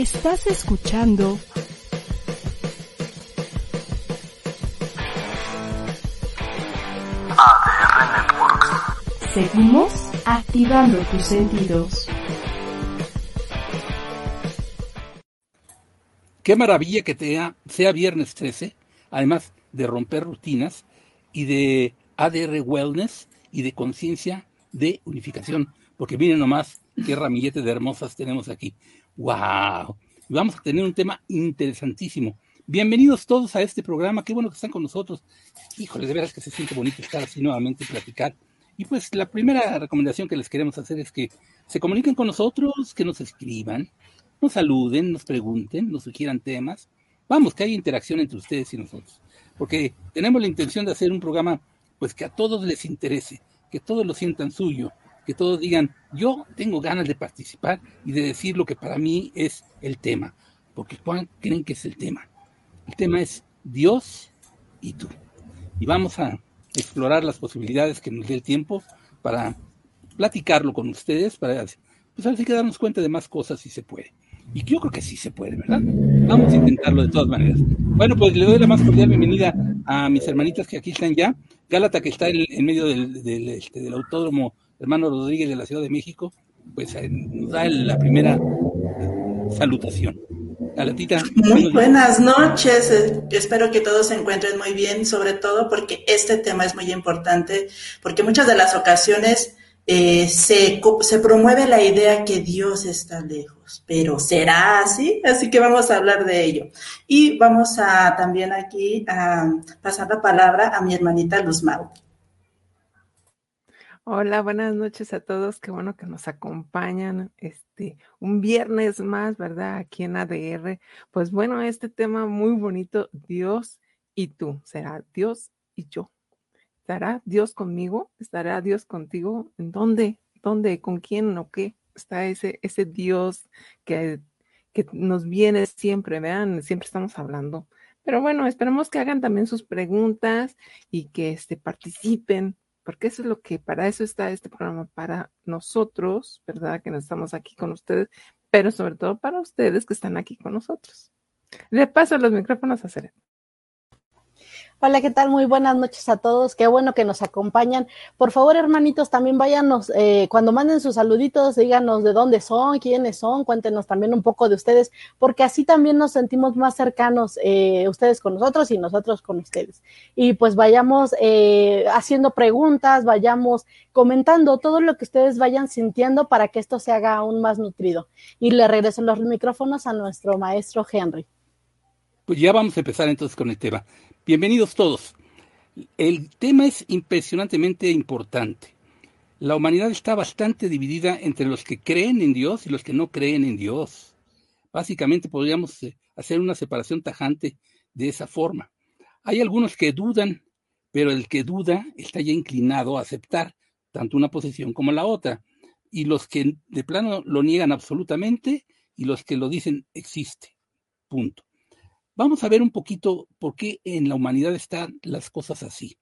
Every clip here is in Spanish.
Estás escuchando ADR Networks. Seguimos activando tus sentidos. Qué maravilla que te sea viernes 13, además de romper rutinas y de ADR Wellness y de conciencia de unificación, porque miren nomás qué ramillete de hermosas tenemos aquí. ¡Wow! Vamos a tener un tema interesantísimo. Bienvenidos todos a este programa, qué bueno que están con nosotros. Híjole, de veras que se siente bonito estar así nuevamente y platicar. Y pues la primera recomendación que les queremos hacer es que se comuniquen con nosotros, que nos escriban, nos saluden, nos pregunten, nos sugieran temas. Vamos, que haya interacción entre ustedes y nosotros. Porque tenemos la intención de hacer un programa pues que a todos les interese, que todos lo sientan suyo, que todos digan, yo tengo ganas de participar y de decir lo que para mí es el tema. Porque ¿cuál creen que es el tema? El tema es Dios y tú. Y vamos a explorar las posibilidades que nos dé el tiempo para platicarlo con ustedes, para pues así que darnos cuenta de más cosas si se puede. Y yo creo que sí se puede, ¿verdad? Vamos a intentarlo de todas maneras. Bueno, pues le doy la más cordial bienvenida a mis hermanitas que aquí están ya. Gálata, que está en, medio del, este, del, autódromo hermano Rodríguez de la Ciudad de México, pues eh, nos da la primera salutación. Muy buenas noches. Eh, espero que todos se encuentren muy bien, sobre todo porque este tema es muy importante, porque muchas de las ocasiones eh, se, se promueve la idea que Dios está lejos, pero ¿será así? Así que vamos a hablar de ello. Y vamos a también aquí a pasar la palabra a mi hermanita Luz Mau. Hola, buenas noches a todos. Qué bueno que nos acompañan este un viernes más, ¿verdad? Aquí en ADR. Pues bueno, este tema muy bonito, Dios y tú. Será Dios y yo. ¿Estará Dios conmigo? ¿Estará Dios contigo? ¿En dónde? ¿Dónde? ¿Con quién o qué? Está ese, ese Dios que, que nos viene siempre, vean, siempre estamos hablando. Pero bueno, esperemos que hagan también sus preguntas y que este, participen porque eso es lo que, para eso está este programa, para nosotros, ¿verdad? Que no estamos aquí con ustedes, pero sobre todo para ustedes que están aquí con nosotros. Le paso los micrófonos a. Hola, ¿qué tal? Muy buenas noches a todos. Qué bueno que nos acompañan. Por favor, hermanitos, también váyanos, eh, cuando manden sus saluditos, díganos de dónde son, quiénes son, cuéntenos también un poco de ustedes, porque así también nos sentimos más cercanos eh, ustedes con nosotros y nosotros con ustedes. Y pues vayamos eh, haciendo preguntas, vayamos comentando todo lo que ustedes vayan sintiendo para que esto se haga aún más nutrido. Y le regreso los micrófonos a nuestro maestro Henry. Pues ya vamos a empezar entonces con el tema. Bienvenidos todos. El tema es impresionantemente importante. La humanidad está bastante dividida entre los que creen en Dios y los que no creen en Dios. Básicamente podríamos eh, hacer una separación tajante de esa forma. Hay algunos que dudan, pero el que duda está ya inclinado a aceptar tanto una posición como la otra. Y los que de plano lo niegan absolutamente y los que lo dicen existe. Punto. Vamos a ver un poquito por qué en la humanidad están las cosas así.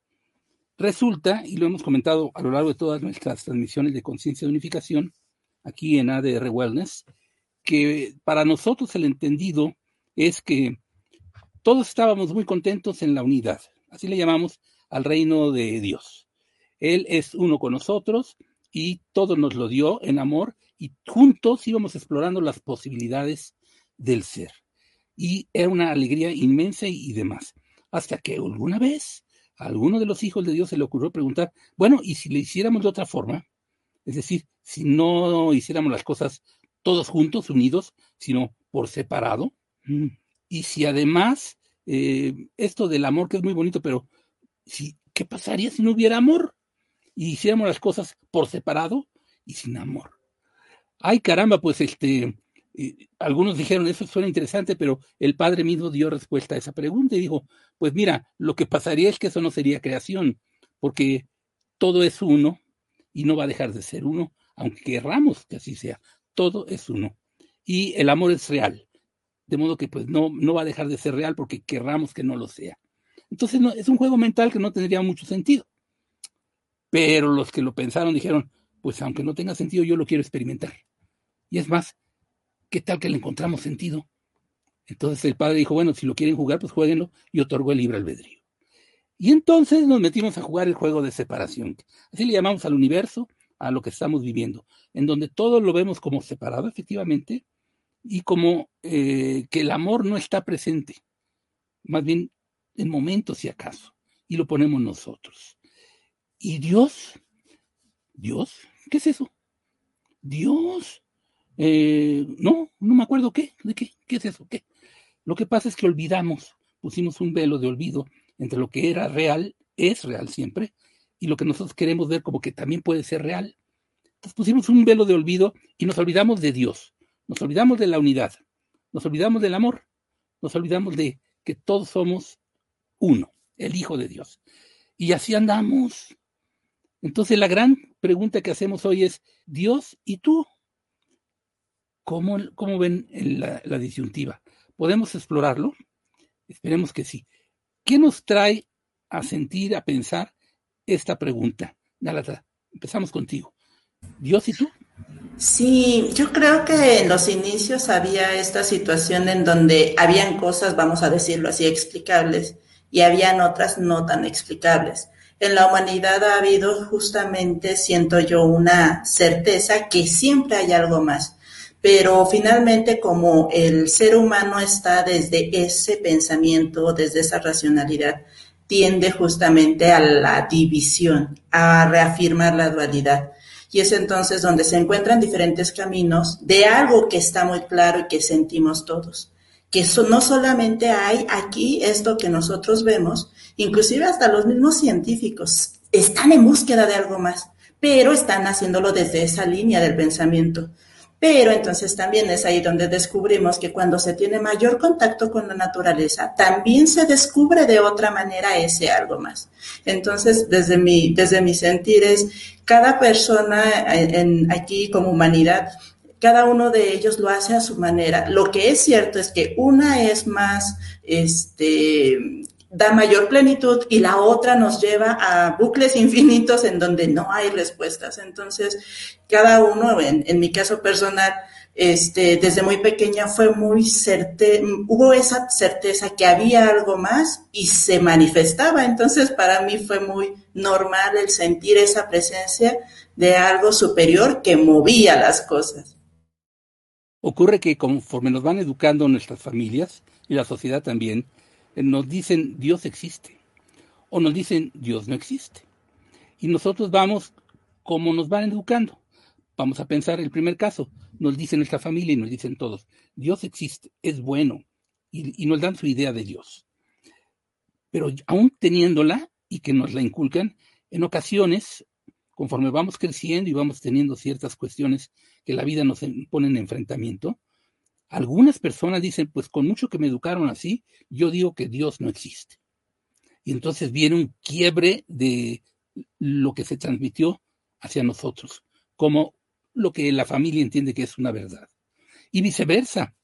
Resulta, y lo hemos comentado a lo largo de todas nuestras transmisiones de conciencia de unificación, aquí en ADR Wellness, que para nosotros el entendido es que todos estábamos muy contentos en la unidad. Así le llamamos al reino de Dios. Él es uno con nosotros y todo nos lo dio en amor y juntos íbamos explorando las posibilidades del ser y era una alegría inmensa y, demás. Hasta que alguna vez a alguno de los hijos de Dios se le ocurrió preguntar, bueno, ¿y si le hiciéramos de otra forma? Es decir, si no hiciéramos las cosas todos juntos, unidos, sino por separado. Mm. Y si además, eh, esto del amor que es muy bonito, pero si, ¿qué pasaría si no hubiera amor? Y hiciéramos las cosas por separado y sin amor. Ay, caramba, pues este, algunos dijeron, eso suena interesante, pero el padre mismo dio respuesta a esa pregunta y dijo, pues mira, lo que pasaría es que eso no sería creación, porque todo es uno y no va a dejar de ser uno, aunque querramos que así sea, todo es uno. Y el amor es real, de modo que pues no, no va a dejar de ser real porque querramos que no lo sea. Entonces es un juego mental que no tendría mucho sentido. Pero los que lo pensaron dijeron, pues aunque no tenga sentido, yo lo quiero experimentar. Y es más, ¿qué tal que le encontramos sentido? Entonces el padre dijo, bueno, si lo quieren jugar, pues jueguenlo, y otorgó el libre albedrío. Y entonces nos metimos a jugar el juego de separación. Así le llamamos al universo, a lo que estamos viviendo, en donde todo lo vemos como separado, efectivamente, y como eh, que el amor no está presente, más bien en momentos si acaso, y lo ponemos nosotros. ¿Y Dios? ¿Dios? ¿Qué es eso? Dios. Eh, no, no me acuerdo qué, de qué, qué es eso, qué. Lo que pasa es que olvidamos, pusimos un velo de olvido entre lo que era real, es real siempre, y lo que nosotros queremos ver como que también puede ser real. Entonces pusimos un velo de olvido y nos olvidamos de Dios, nos olvidamos de la unidad, nos olvidamos del amor, nos olvidamos de que todos somos uno, el Hijo de Dios. Y así andamos. Entonces la gran pregunta que hacemos hoy es, Dios y tú, ¿cómo, ven la, la disyuntiva? ¿Podemos explorarlo? Esperemos que sí. ¿Qué nos trae a sentir, a pensar esta pregunta? Galata, empezamos contigo. ¿Dios y tú? Sí, yo creo que en los inicios había esta situación en donde habían cosas, vamos a decirlo así, explicables y habían otras no tan explicables. En la humanidad ha habido justamente, siento yo, una certeza que siempre hay algo más. Pero finalmente, como el ser humano está desde ese pensamiento, desde esa racionalidad, tiende justamente a la división, a reafirmar la dualidad. Y es entonces donde se encuentran diferentes caminos de algo que está muy claro y que sentimos todos. Que no solamente hay aquí esto que nosotros vemos, inclusive hasta los mismos científicos están en búsqueda de algo más, pero están haciéndolo desde esa línea del pensamiento. Pero entonces también es ahí donde descubrimos que cuando se tiene mayor contacto con la naturaleza, también se descubre de otra manera ese algo más. Entonces, desde mi, desde mis sentires, cada persona en, aquí como humanidad, cada uno de ellos lo hace a su manera. Lo que es cierto es que una es más, este, da mayor plenitud y la otra nos lleva a bucles infinitos en donde no hay respuestas. Entonces, cada uno, en, mi caso personal, este, desde muy pequeña fue muy hubo esa certeza que había algo más y se manifestaba. Entonces, para mí fue muy normal el sentir esa presencia de algo superior que movía las cosas. Ocurre que conforme nos van educando nuestras familias y la sociedad también, nos dicen Dios existe o nos dicen Dios no existe. Y nosotros vamos como nos van educando. Vamos a pensar el primer caso. Nos dice nuestra familia y nos dicen todos, Dios existe, es bueno, y, y nos dan su idea de Dios. Pero aún teniéndola y que nos la inculcan, en ocasiones, conforme vamos creciendo y vamos teniendo ciertas cuestiones que la vida nos pone en enfrentamiento, algunas personas dicen, pues con mucho que me educaron así, yo digo que Dios no existe. Y entonces viene un quiebre de lo que se transmitió hacia nosotros, como lo que la familia entiende que es una verdad. Y viceversa,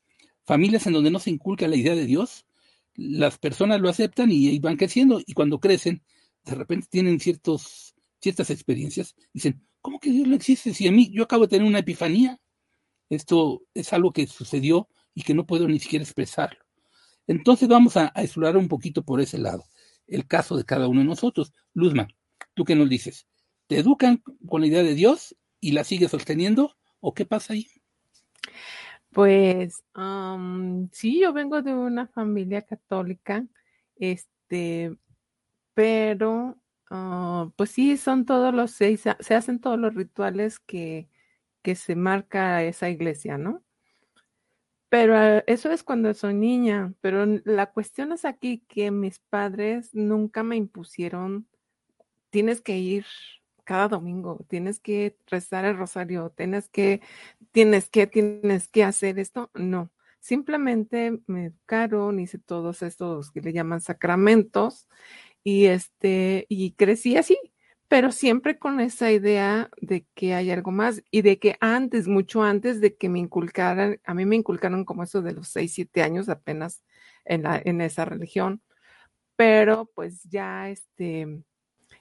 familias en donde no se inculca la idea de Dios, las personas lo aceptan y, van creciendo, y cuando crecen, de repente tienen ciertas experiencias, dicen, ¿cómo que Dios no existe? Si a mí yo acabo de tener una epifanía, esto es algo que sucedió y que no puedo ni siquiera expresarlo. Entonces vamos a, explorar un poquito por ese lado, el caso de cada uno de nosotros. Luzma, ¿tú qué nos dices? ¿Te educan con la idea de Dios y la sigues sosteniendo o qué pasa ahí? Pues sí, yo vengo de una familia católica, este, pero ah, pues sí, son todos los seis, se hacen todos los rituales que, que se marca esa iglesia, ¿no? Pero eh, eso es cuando soy niña, pero la cuestión es aquí que mis padres nunca me impusieron, tienes que ir cada domingo, tienes que rezar el rosario, tienes que, tienes que, tienes que hacer esto. No, simplemente me educaron, hice todos estos que le llaman sacramentos y este, y crecí así, pero siempre con esa idea de que hay algo más y de que antes, mucho antes de que me inculcaran, a mí me inculcaron como eso de los 6, 7 años apenas en, la, en esa religión, pero pues ya este,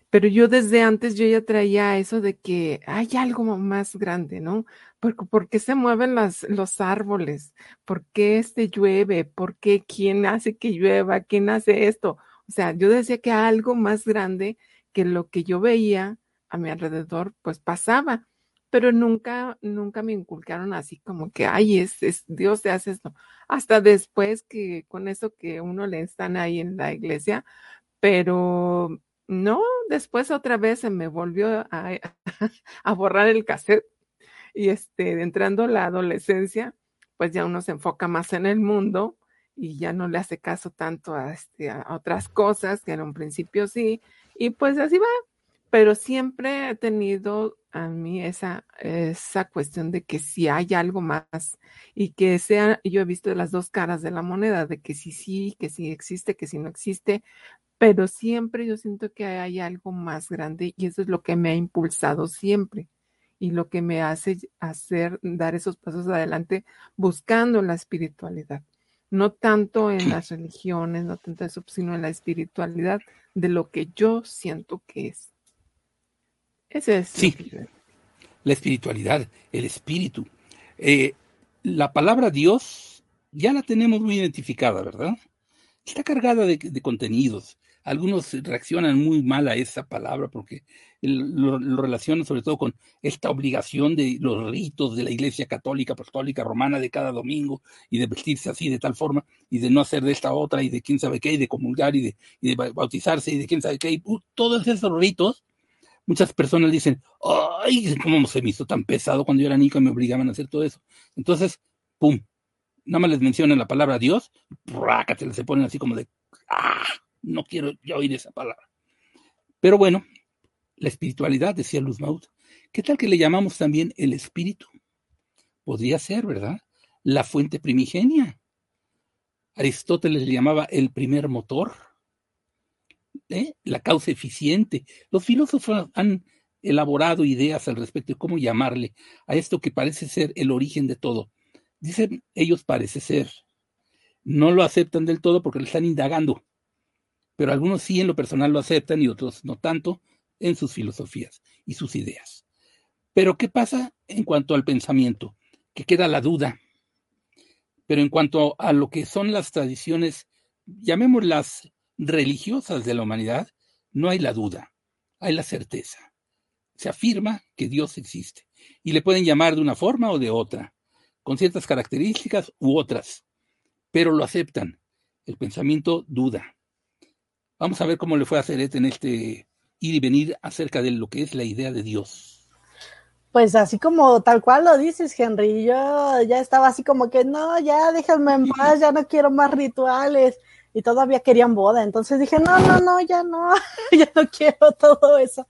pero yo desde antes yo ya traía eso de que hay algo más grande, ¿no? ¿Por, qué se mueven las, los árboles? ¿Por qué este llueve? ¿Por qué quién hace que llueva? ¿Quién hace esto? O sea, yo decía que algo más grande que lo que yo veía a mi alrededor, pues pasaba, pero nunca, nunca me inculcaron así como que, ay, es, Dios te hace esto. Hasta después que con eso que uno le están ahí en la iglesia, pero no, después otra vez se me volvió a, a borrar el cassette y este, entrando la adolescencia, pues ya uno se enfoca más en el mundo y ya no le hace caso tanto a, este, a otras cosas que en un principio sí, y pues así va. Pero siempre he tenido a mí esa, esa cuestión de que si hay algo más y que sea, yo he visto las dos caras de la moneda, de que si sí, que si existe, que si no existe, pero siempre yo siento que hay algo más grande y eso es lo que me ha impulsado siempre y lo que me hace hacer, dar esos pasos adelante buscando la espiritualidad. No tanto en las religiones, no tanto eso, sino en la espiritualidad de lo que yo siento que es. Ese es. Sí, la espiritualidad, el espíritu. Eh, la palabra Dios ya la tenemos muy identificada, ¿verdad? Está cargada de, de contenidos, algunos reaccionan muy mal a esa palabra porque lo, relacionan sobre todo con esta obligación de los ritos de la Iglesia Católica, Apostólica, Romana de cada domingo y de vestirse así de tal forma y de no hacer de esta otra y de quién sabe qué y de comulgar y de, bautizarse y de quién sabe qué. Y, uh, todos esos ritos, muchas personas dicen, ay, ¿cómo se me hizo tan pesado cuando yo era niño y me obligaban a hacer todo eso? Entonces, pum, nada más les mencionan la palabra Dios, se ponen así como de, ¡ah! No quiero ya oír esa palabra. Pero bueno, la espiritualidad, decía Luz Maud, ¿qué tal que le llamamos también el espíritu? Podría ser, ¿verdad? La fuente primigenia. Aristóteles le llamaba el primer motor, ¿eh? la causa eficiente. Los filósofos han elaborado ideas al respecto de cómo llamarle a esto que parece ser el origen de todo. Dicen ellos parece ser. No lo aceptan del todo porque le están indagando pero algunos sí en lo personal lo aceptan y otros no tanto en sus filosofías y sus ideas. Pero ¿qué pasa en cuanto al pensamiento? Que queda la duda. Pero en cuanto a lo que son las tradiciones, llamémoslas religiosas de la humanidad, no hay la duda, hay la certeza. Se afirma que Dios existe y le pueden llamar de una forma o de otra, con ciertas características u otras, pero lo aceptan. El pensamiento duda. Vamos a ver cómo le fue a Ceret en este ir y venir acerca de lo que es la idea de Dios. Pues así como tal cual lo dices, Henry, yo ya estaba así como que no, ya déjenme en paz, ya no quiero más rituales y todavía querían boda, entonces dije, no, no, no, ya no, ya no quiero todo eso.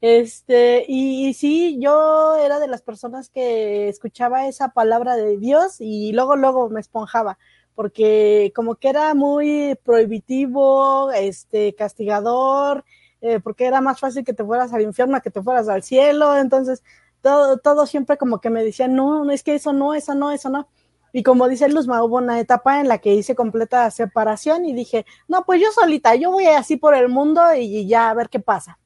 Este, y, y, sí, yo era de las personas que escuchaba esa palabra de Dios y luego, luego me esponjaba porque como que era muy prohibitivo, este, castigador, eh, porque era más fácil que te fueras al infierno que te fueras al cielo, entonces todo, todo siempre como que me decían, no, no es que eso no, eso no, eso no. Y como dice Luzma, hubo una etapa en la que hice completa separación y dije, no, pues yo solita, yo voy así por el mundo y ya a ver qué pasa.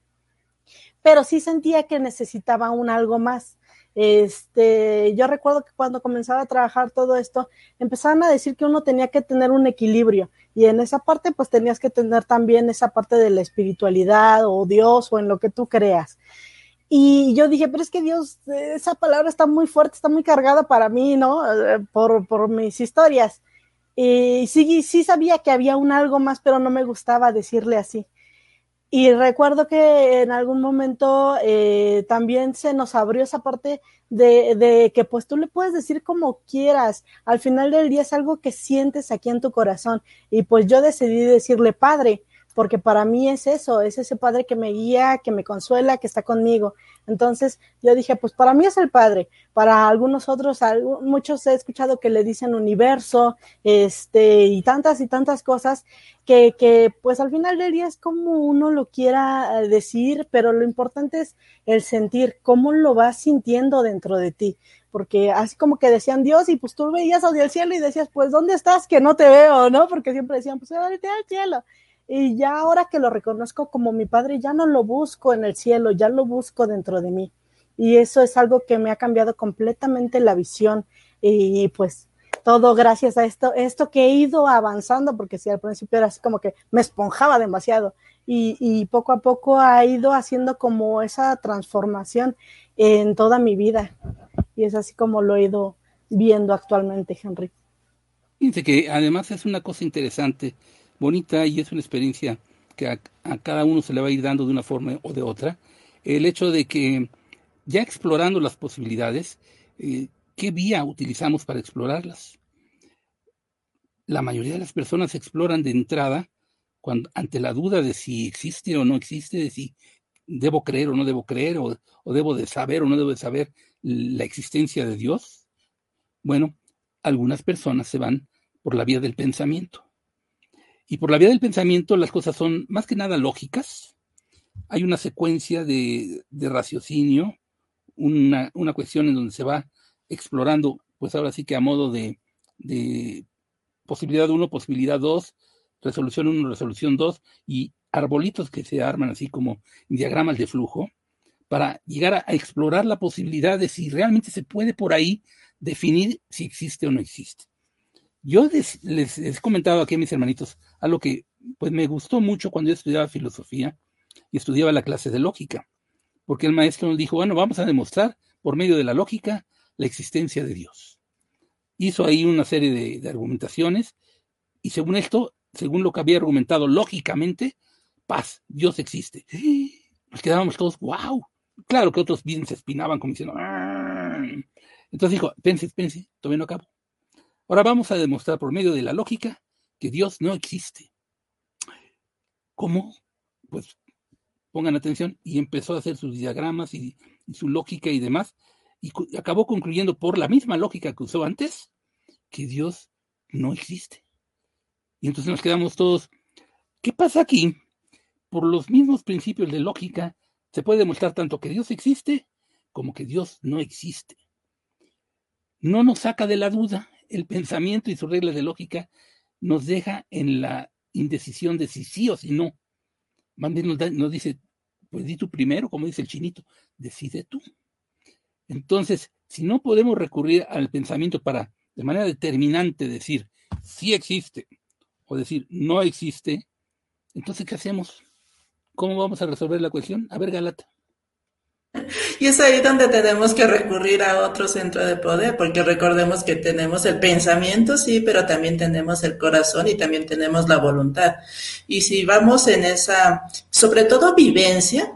Pero sí sentía que necesitaba un algo más. Este, yo recuerdo que cuando comenzaba a trabajar todo esto, empezaban a decir que uno tenía que tener un equilibrio y en esa parte pues tenías que tener también esa parte de la espiritualidad o Dios o en lo que tú creas. Y yo dije, pero es que Dios, esa palabra está muy fuerte, está muy cargada para mí, ¿no? Eh, por, por mis historias. Y sí, sí sabía que había un algo más, pero no me gustaba decirle así. Y recuerdo que en algún momento eh, también se nos abrió esa parte de, de, que pues tú le puedes decir como quieras. Al final del día es algo que sientes aquí en tu corazón. Y pues yo decidí decirle padre, porque para mí es eso, es ese padre que me guía, que me consuela, que está conmigo. Entonces yo dije, pues para mí es el padre, para algunos otros, muchos he escuchado que le dicen universo, este, y tantas y tantas cosas que, que pues al final del día es como uno lo quiera eh, decir, pero lo importante es el sentir, cómo lo vas sintiendo dentro de ti porque así como que decían Dios y pues tú veías hacia el cielo y decías, pues ¿dónde estás? Que no te veo, ¿no? Porque siempre decían, pues ahorita al cielo. Y ya ahora que lo reconozco como mi padre, ya no lo busco en el cielo, ya lo busco dentro de mí. Y eso es algo que me ha cambiado completamente la visión y pues todo gracias a esto, esto que he ido avanzando, porque si al principio era así como que me esponjaba demasiado y, y poco a poco ha ido haciendo como esa transformación en toda mi vida. Y es así como lo he ido viendo actualmente, Henry. Fíjense que además es una cosa interesante, bonita y es una experiencia que a, cada uno se le va a ir dando de una forma o de otra. El hecho de que ya explorando las posibilidades, eh, ¿qué vía utilizamos para explorarlas? La mayoría de las personas exploran de entrada ante la duda de si existe o no existe, de si debo creer o no debo creer, o, o debo de saber o no debo de saber la existencia de Dios. Bueno, algunas personas se van por la vía del pensamiento. Y por la vía del pensamiento las cosas son más que nada lógicas. Hay una secuencia de, raciocinio, una, cuestión en donde se va explorando, pues ahora sí que a modo de, posibilidad 1, posibilidad 2, resolución 1, resolución 2 y arbolitos que se arman así como diagramas de flujo para llegar a explorar la posibilidad de si realmente se puede por ahí definir si existe o no existe. Yo les, he comentado aquí a mis hermanitos algo que pues me gustó mucho cuando yo estudiaba filosofía y estudiaba la clase de lógica, porque el maestro nos dijo, bueno, vamos a demostrar por medio de la lógica la existencia de Dios. Hizo ahí una serie de, argumentaciones y según esto, según lo que había argumentado lógicamente, paz, Dios existe. Nos quedábamos todos, wow. Claro que otros bien se espinaban como diciendo, Arr". entonces dijo, pense, pense, todavía no acabo. Ahora vamos a demostrar por medio de la lógica que Dios no existe. ¿Cómo? Pues pongan atención y empezó a hacer sus diagramas y, su lógica y demás y acabó concluyendo por la misma lógica que usó antes que Dios no existe. Y entonces nos quedamos todos, ¿qué pasa aquí? Por los mismos principios de lógica se puede demostrar tanto que Dios existe como que Dios no existe. No nos saca de la duda, el pensamiento y sus reglas de lógica nos deja en la indecisión de si sí o si no. Más bien nos, da, nos dice, pues di tú primero, como dice el chinito, decide tú. Entonces, si no podemos recurrir al pensamiento para de manera determinante decir sí existe o decir no existe, entonces ¿qué hacemos? ¿Cómo vamos a resolver la cuestión? A ver, Galata. Y es ahí donde tenemos que recurrir a otro centro de poder, porque recordemos que tenemos el pensamiento, sí, pero también tenemos el corazón y también tenemos la voluntad. Y si vamos en esa, sobre todo vivencia,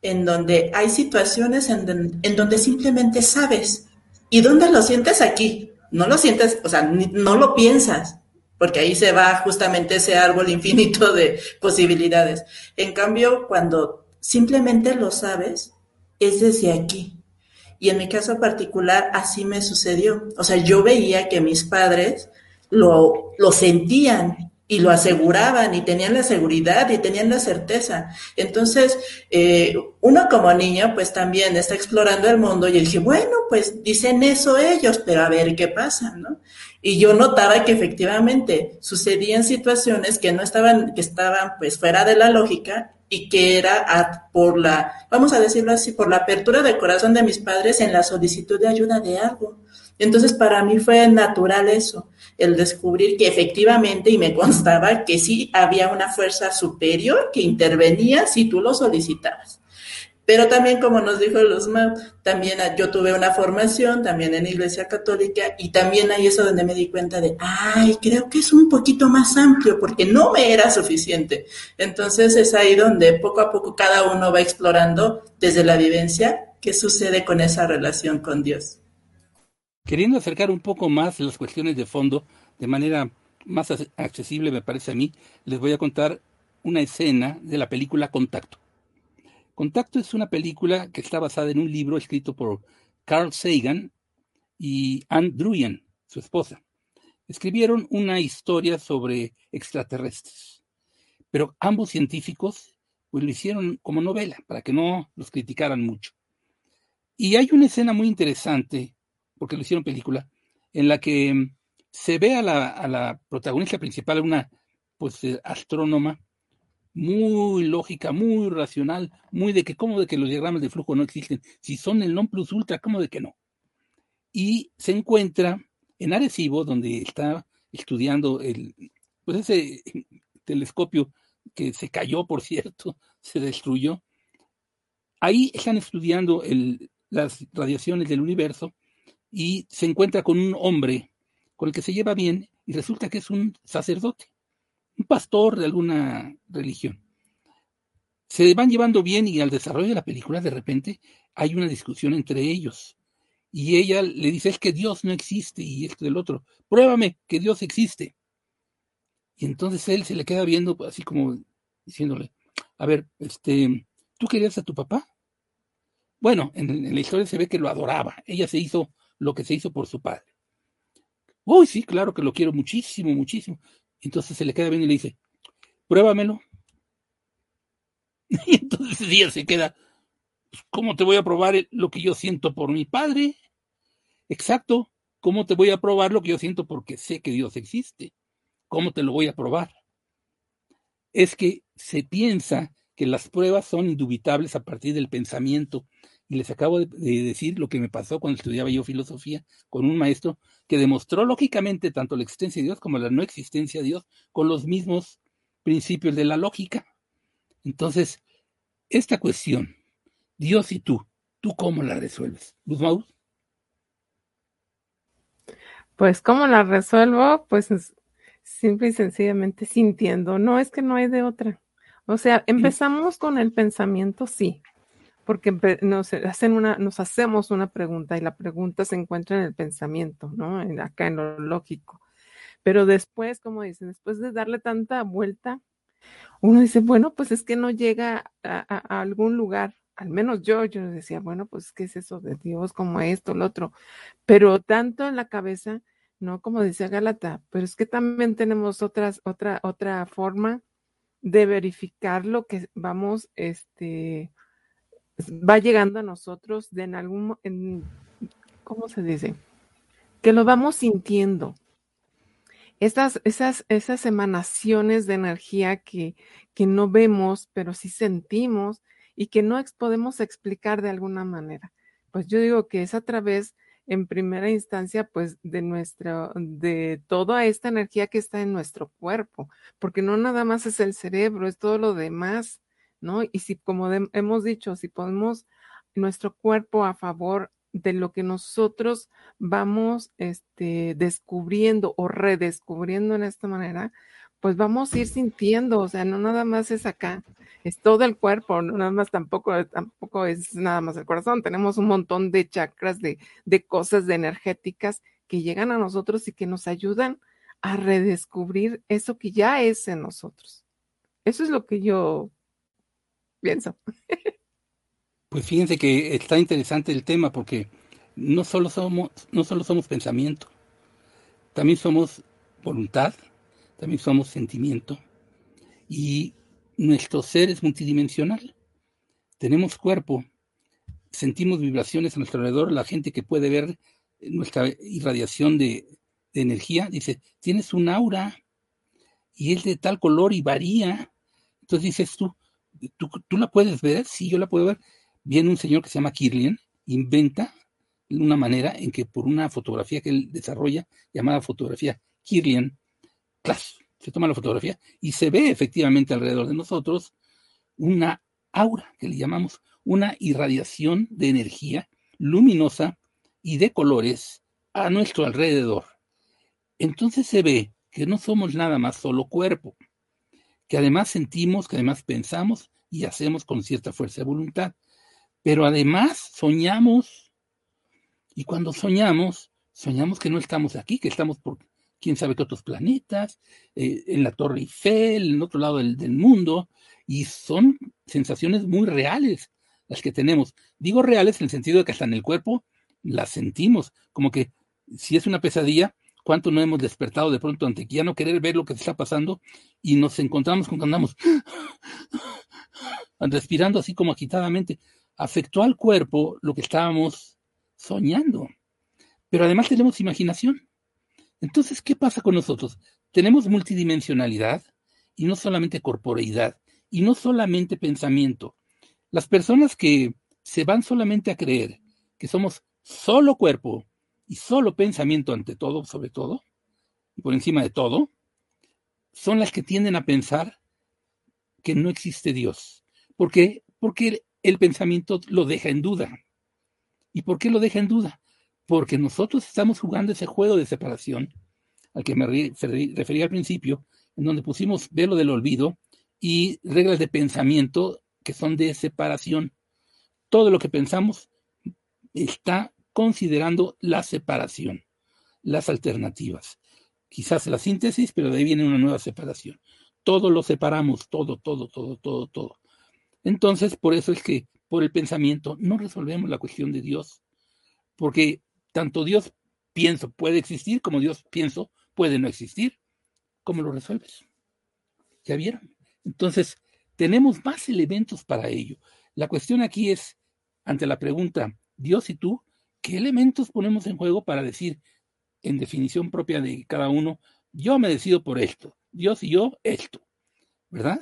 en donde hay situaciones en, donde simplemente sabes. ¿Y dónde lo sientes aquí? No lo sientes, o sea, no lo piensas, porque ahí se va justamente ese árbol infinito de posibilidades. En cambio, cuando simplemente lo sabes, es desde aquí. Y en mi caso particular, así me sucedió. O sea, yo veía que mis padres lo, lo sentían y lo aseguraban y tenían la seguridad y tenían la certeza. Entonces, eh, uno como niño, pues también está explorando el mundo y dije, bueno, pues dicen eso ellos, pero a ver qué pasa, ¿no? Y yo notaba que efectivamente sucedían situaciones que no estaban, que estaban pues fuera de la lógica y que era por la, vamos a decirlo así, por la apertura del corazón de mis padres en la solicitud de ayuda de algo. Entonces para mí fue natural eso, el descubrir que efectivamente, y me constaba que sí había una fuerza superior que intervenía si tú lo solicitabas. Pero también, como nos dijo Luzma, también yo tuve una formación también en Iglesia Católica y también ahí es donde me di cuenta de, ay, creo que es un poquito más amplio porque no me era suficiente. Entonces es ahí donde poco a poco cada uno va explorando desde la vivencia qué sucede con esa relación con Dios. Queriendo acercar un poco más las cuestiones de fondo de manera más accesible, me parece a mí, les voy a contar una escena de la película Contacto. Contacto es una película que está basada en un libro escrito por Carl Sagan y Anne Druyan, su esposa. Escribieron una historia sobre extraterrestres, pero ambos científicos pues, lo hicieron como novela para que no los criticaran mucho. Y hay una escena muy interesante, porque lo hicieron película, en la que se ve a la, protagonista principal, una pues astrónoma, muy lógica, muy racional, muy de que cómo de que los diagramas de flujo no existen, si son el non plus ultra, cómo de que no. Y se encuentra en Arecibo, donde está estudiando el, pues ese telescopio que se cayó, por cierto, se destruyó. Ahí están estudiando el, las radiaciones del universo y se encuentra con un hombre con el que se lleva bien y resulta que es un sacerdote un pastor de alguna religión. Se van llevando bien y al desarrollo de la película de repente hay una discusión entre ellos. Y ella le dice, es que Dios no existe y esto del otro. Pruébame que Dios existe. Y entonces él se le queda viendo así como diciéndole, a ver, este, ¿tú querías a tu papá? Bueno, en, en la historia se ve que lo adoraba. Ella se hizo lo que se hizo por su padre. Uy, sí, claro que lo quiero muchísimo, muchísimo. Entonces se le queda bien y le dice, pruébamelo. Y entonces ella se queda, pues, ¿cómo te voy a probar lo que yo siento por mi padre? Exacto, ¿cómo te voy a probar lo que yo siento porque sé que Dios existe? ¿Cómo te lo voy a probar? Es que se piensa que las pruebas son indubitables a partir del pensamiento. Y les acabo de, decir lo que me pasó cuando estudiaba yo filosofía con un maestro que demostró lógicamente tanto la existencia de Dios como la no existencia de Dios con los mismos principios de la lógica. Entonces, esta cuestión, Dios y tú, ¿tú cómo la resuelves? Luz Pues, ¿cómo la resuelvo? Pues simple y sencillamente sintiendo. No, es que no hay de otra. O sea, empezamos con el pensamiento, sí, porque nos, hacen una, nos hacemos una pregunta y la pregunta se encuentra en el pensamiento, ¿no? acá en lo lógico. Pero después, como dicen, después de darle tanta vuelta, uno dice, bueno, pues es que no llega a, algún lugar. Al menos yo, yo decía, bueno, pues ¿qué es eso de Dios? Como esto, lo otro. Pero tanto en la cabeza, ¿no? Como decía Galata, pero es que también tenemos otras, otra, otra forma de verificar lo que vamos, este, va llegando a nosotros de en algún, en, ¿cómo se dice? Que lo vamos sintiendo. Esas, esas, esas emanaciones de energía que, que no vemos, pero sí sentimos y que no podemos explicar de alguna manera. Pues yo digo que es a través en primera instancia, pues de nuestra, de toda esta energía que está en nuestro cuerpo, porque no nada más es el cerebro, es todo lo demás, ¿no? Y si, como hemos dicho, si ponemos nuestro cuerpo a favor de lo que nosotros vamos este, descubriendo o redescubriendo en esta manera, pues vamos a ir sintiendo, o sea, no nada más es acá, es todo el cuerpo, no nada más tampoco, tampoco es nada más el corazón, tenemos un montón de chakras, de, de cosas de energéticas que llegan a nosotros y que nos ayudan a redescubrir eso que ya es en nosotros. Eso es lo que yo pienso. Pues fíjense que está interesante el tema porque no solo somos, no solo somos pensamiento, también somos voluntad, también somos sentimiento y nuestro ser es multidimensional. Tenemos cuerpo, sentimos vibraciones a nuestro alrededor, la gente que puede ver nuestra irradiación de, de energía dice, tienes un aura y es de tal color y varía. Entonces dices tú, ¿tú, la puedes ver? Sí, yo la puedo ver. Viene un señor que se llama Kirlian, inventa una manera en que por una fotografía que él desarrolla, llamada fotografía Kirlian, se toma la fotografía y se ve efectivamente alrededor de nosotros una aura, que le llamamos una irradiación de energía luminosa y de colores a nuestro alrededor. Entonces se ve que no somos nada más solo cuerpo, que además sentimos, que además pensamos y hacemos con cierta fuerza de voluntad. Pero además soñamos, y cuando soñamos, soñamos que no estamos aquí, que estamos por quién sabe qué otros planetas, eh, en la Torre Eiffel, en otro lado del, mundo, y son sensaciones muy reales las que tenemos. Digo reales en el sentido de que hasta en el cuerpo las sentimos, como que si es una pesadilla, cuánto no hemos despertado de pronto ante que ya no querer ver lo que está pasando y nos encontramos con que andamos respirando así como agitadamente. Afectó al cuerpo lo que estábamos soñando. Pero además tenemos imaginación. Entonces, ¿qué pasa con nosotros? Tenemos multidimensionalidad y no solamente corporeidad. y no solamente pensamiento. Las personas que se van solamente a creer que somos solo cuerpo y solo pensamiento ante todo, sobre todo, y por encima de todo, son las que tienden a pensar que no existe Dios. ¿Por qué? Porque el pensamiento lo deja en duda. ¿Y por qué lo deja en duda? Porque nosotros estamos jugando ese juego de separación al que me refería al principio, en donde pusimos velo del olvido y reglas de pensamiento que son de separación. Todo lo que pensamos está considerando la separación, las alternativas. Quizás la síntesis, pero de ahí viene una nueva separación. Todo lo separamos, todo, todo, todo, todo, todo. Entonces, por eso es que por el pensamiento no resolvemos la cuestión de Dios, porque tanto Dios pienso puede existir como Dios pienso puede no existir. ¿Cómo lo resuelves? ¿Ya vieron? Entonces, tenemos más elementos para ello. La cuestión aquí es, ante la pregunta, Dios y tú, ¿qué elementos ponemos en juego para decir, en definición propia de cada uno, yo me decido por esto, Dios y yo esto, ¿verdad?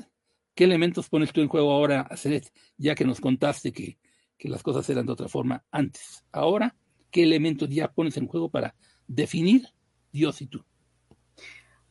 ¿Qué elementos pones tú en juego ahora, Aceret, ya que nos contaste que, que las cosas eran de otra forma antes? Ahora, ¿qué elementos ya pones en juego para definir Dios y tú?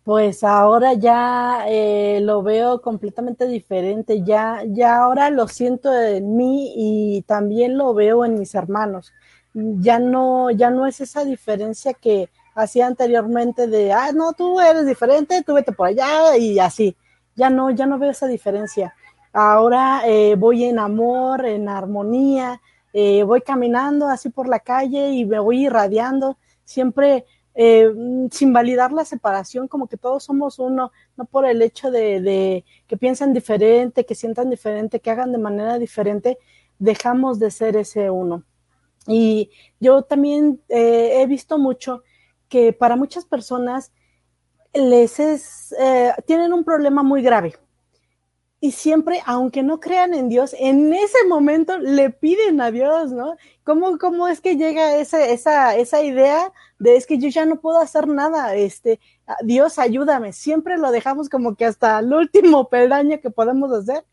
Pues ahora ya eh, lo veo completamente diferente, ya, ya ahora lo siento en mí y también lo veo en mis hermanos. Ya no, ya no es esa diferencia que hacía anteriormente de, ah, no, tú eres diferente, tú vete por allá y así. Ya no, ya no veo esa diferencia. Ahora eh, voy en amor, en armonía, eh, voy caminando así por la calle y me voy irradiando. Siempre eh, sin validar la separación, como que todos somos uno, no por el hecho de, que piensen diferente, que sientan diferente, que hagan de manera diferente, dejamos de ser ese uno. Y yo también eh, he visto mucho que para muchas personas les es, eh, tienen un problema muy grave y siempre, aunque no crean en Dios, en ese momento le piden a Dios, ¿no? ¿Cómo, cómo es que llega esa, esa, esa idea de es que yo ya no puedo hacer nada, este, Dios ayúdame? Siempre lo dejamos como que hasta el último peldaño que podemos hacer.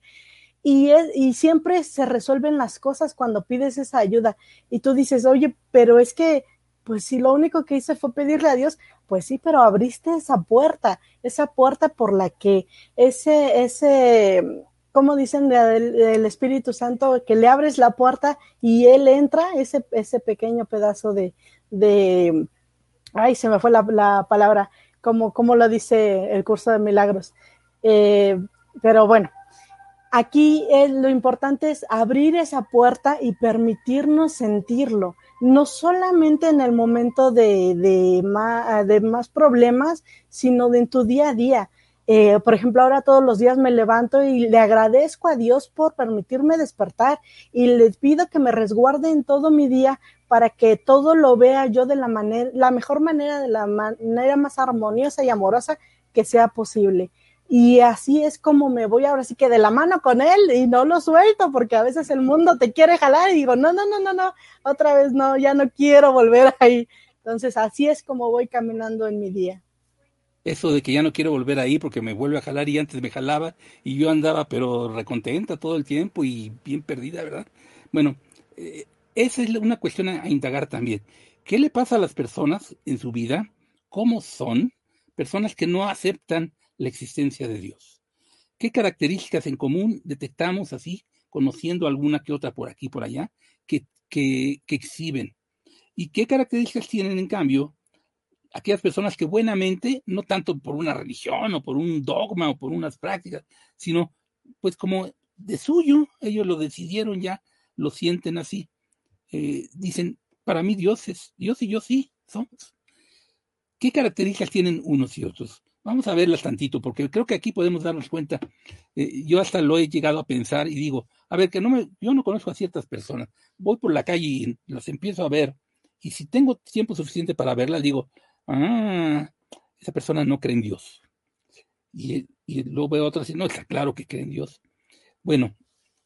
Y, es, y siempre se resuelven las cosas cuando pides esa ayuda. Y tú dices, oye, pero es que pues si lo único que hice fue pedirle a Dios, pues sí, pero abriste esa puerta, esa puerta por la que ese, ese, como dicen del, Espíritu Santo, que le abres la puerta y Él entra, ese, ese pequeño pedazo de, de, ay, se me fue la, la palabra, como, como lo dice el curso de milagros. Eh, pero bueno, aquí lo importante es abrir esa puerta y permitirnos sentirlo no solamente en el momento de, de, más, de más problemas, sino de en tu día a día. Eh, por ejemplo, ahora todos los días me levanto y le agradezco a Dios por permitirme despertar y le pido que me resguarde en todo mi día para que todo lo vea yo de la manera, la mejor manera, de la manera más armoniosa y amorosa que sea posible. Y así es como me voy ahora sí que de la mano con él y no lo suelto porque a veces el mundo te quiere jalar y digo, no, no, no, no, no, otra vez no, ya no quiero volver ahí. Entonces así es como voy caminando en mi día. Eso de que ya no quiero volver ahí porque me vuelve a jalar y antes me jalaba y yo andaba pero recontenta todo el tiempo y bien perdida, ¿verdad? Bueno, eh, esa es una cuestión a indagar también. ¿Qué le pasa a las personas en su vida? ¿Cómo son? Personas que no aceptan la existencia de Dios. ¿Qué características en común detectamos así, conociendo alguna que otra por aquí, por allá, que, que, exhiben? ¿Y qué características tienen, en cambio, aquellas personas que buenamente, no tanto por una religión o por un dogma o por unas prácticas, sino pues como de suyo, ellos lo decidieron ya, lo sienten así. Eh, dicen, para mí Dios es, Dios y yo sí somos. ¿Qué características tienen unos y otros? Vamos a verlas tantito, porque creo que aquí podemos darnos cuenta. Eh, yo hasta lo he llegado a pensar y digo, a ver, que no me, yo no conozco a ciertas personas. Voy por la calle y las empiezo a ver. Y si tengo tiempo suficiente para verlas, digo, ah, esa persona no cree en Dios. Y, y luego veo otras y no, está claro que cree en Dios. Bueno,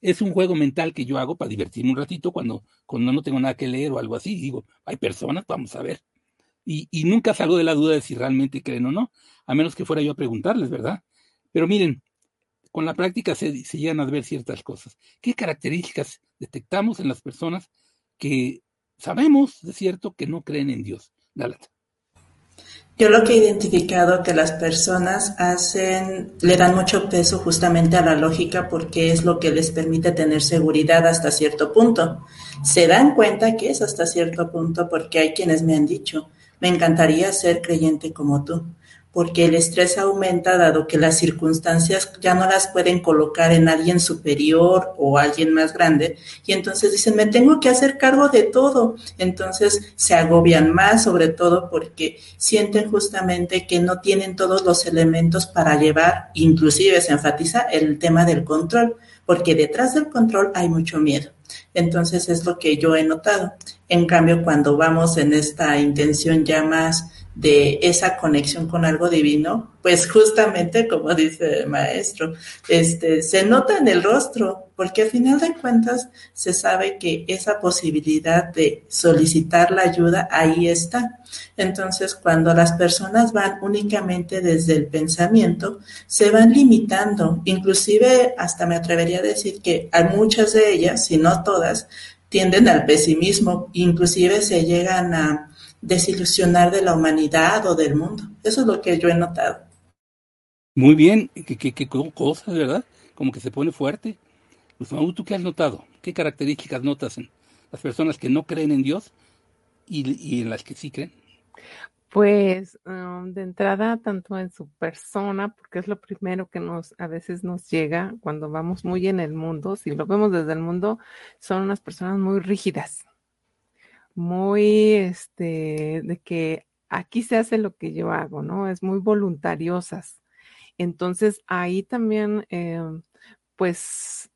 es un juego mental que yo hago para divertirme un ratito cuando, cuando no tengo nada que leer o algo así. digo, hay personas, vamos a ver y, nunca salgo de la duda de si realmente creen o no, a menos que fuera yo a preguntarles, ¿verdad? Pero miren, con la práctica se, llegan a ver ciertas cosas. ¿Qué características detectamos en las personas que sabemos de cierto que no creen en Dios? Dálate. Yo lo que he identificado que las personas hacen, le dan mucho peso justamente a la lógica porque es lo que les permite tener seguridad hasta cierto punto. Se dan cuenta que es hasta cierto punto porque hay quienes me han dicho, me encantaría ser creyente como tú porque el estrés aumenta dado que las circunstancias ya no las pueden colocar en alguien superior o alguien más grande y entonces dicen, me tengo que hacer cargo de todo. Entonces se agobian más, sobre todo porque sienten justamente que no tienen todos los elementos para llevar, inclusive se enfatiza el tema del control, porque detrás del control hay mucho miedo. Entonces es lo que yo he notado. En cambio, cuando vamos en esta intención ya más de esa conexión con algo divino, pues justamente como dice el maestro, este, se nota en el rostro, porque al final de cuentas se sabe que esa posibilidad de solicitar la ayuda ahí está. Entonces, cuando las personas van únicamente desde el pensamiento, se van limitando, inclusive hasta me atrevería a decir que hay muchas de ellas, si no todas, tienden al pesimismo, inclusive se llegan a desilusionar de la humanidad o del mundo. Eso es lo que yo he notado. Muy bien, qué, qué, qué cosas, ¿verdad? Como que se pone fuerte. Pues, ¿tú qué has notado? ¿Qué características notas en las personas que no creen en Dios y, y en las que sí creen? Pues um, de entrada, tanto en su persona, porque es lo primero que nos a veces nos llega cuando vamos muy en el mundo, si lo vemos desde el mundo, son unas personas muy rígidas, muy, este, de que aquí se hace lo que yo hago, ¿no? Es muy voluntariosas. Entonces, ahí también, eh, pues,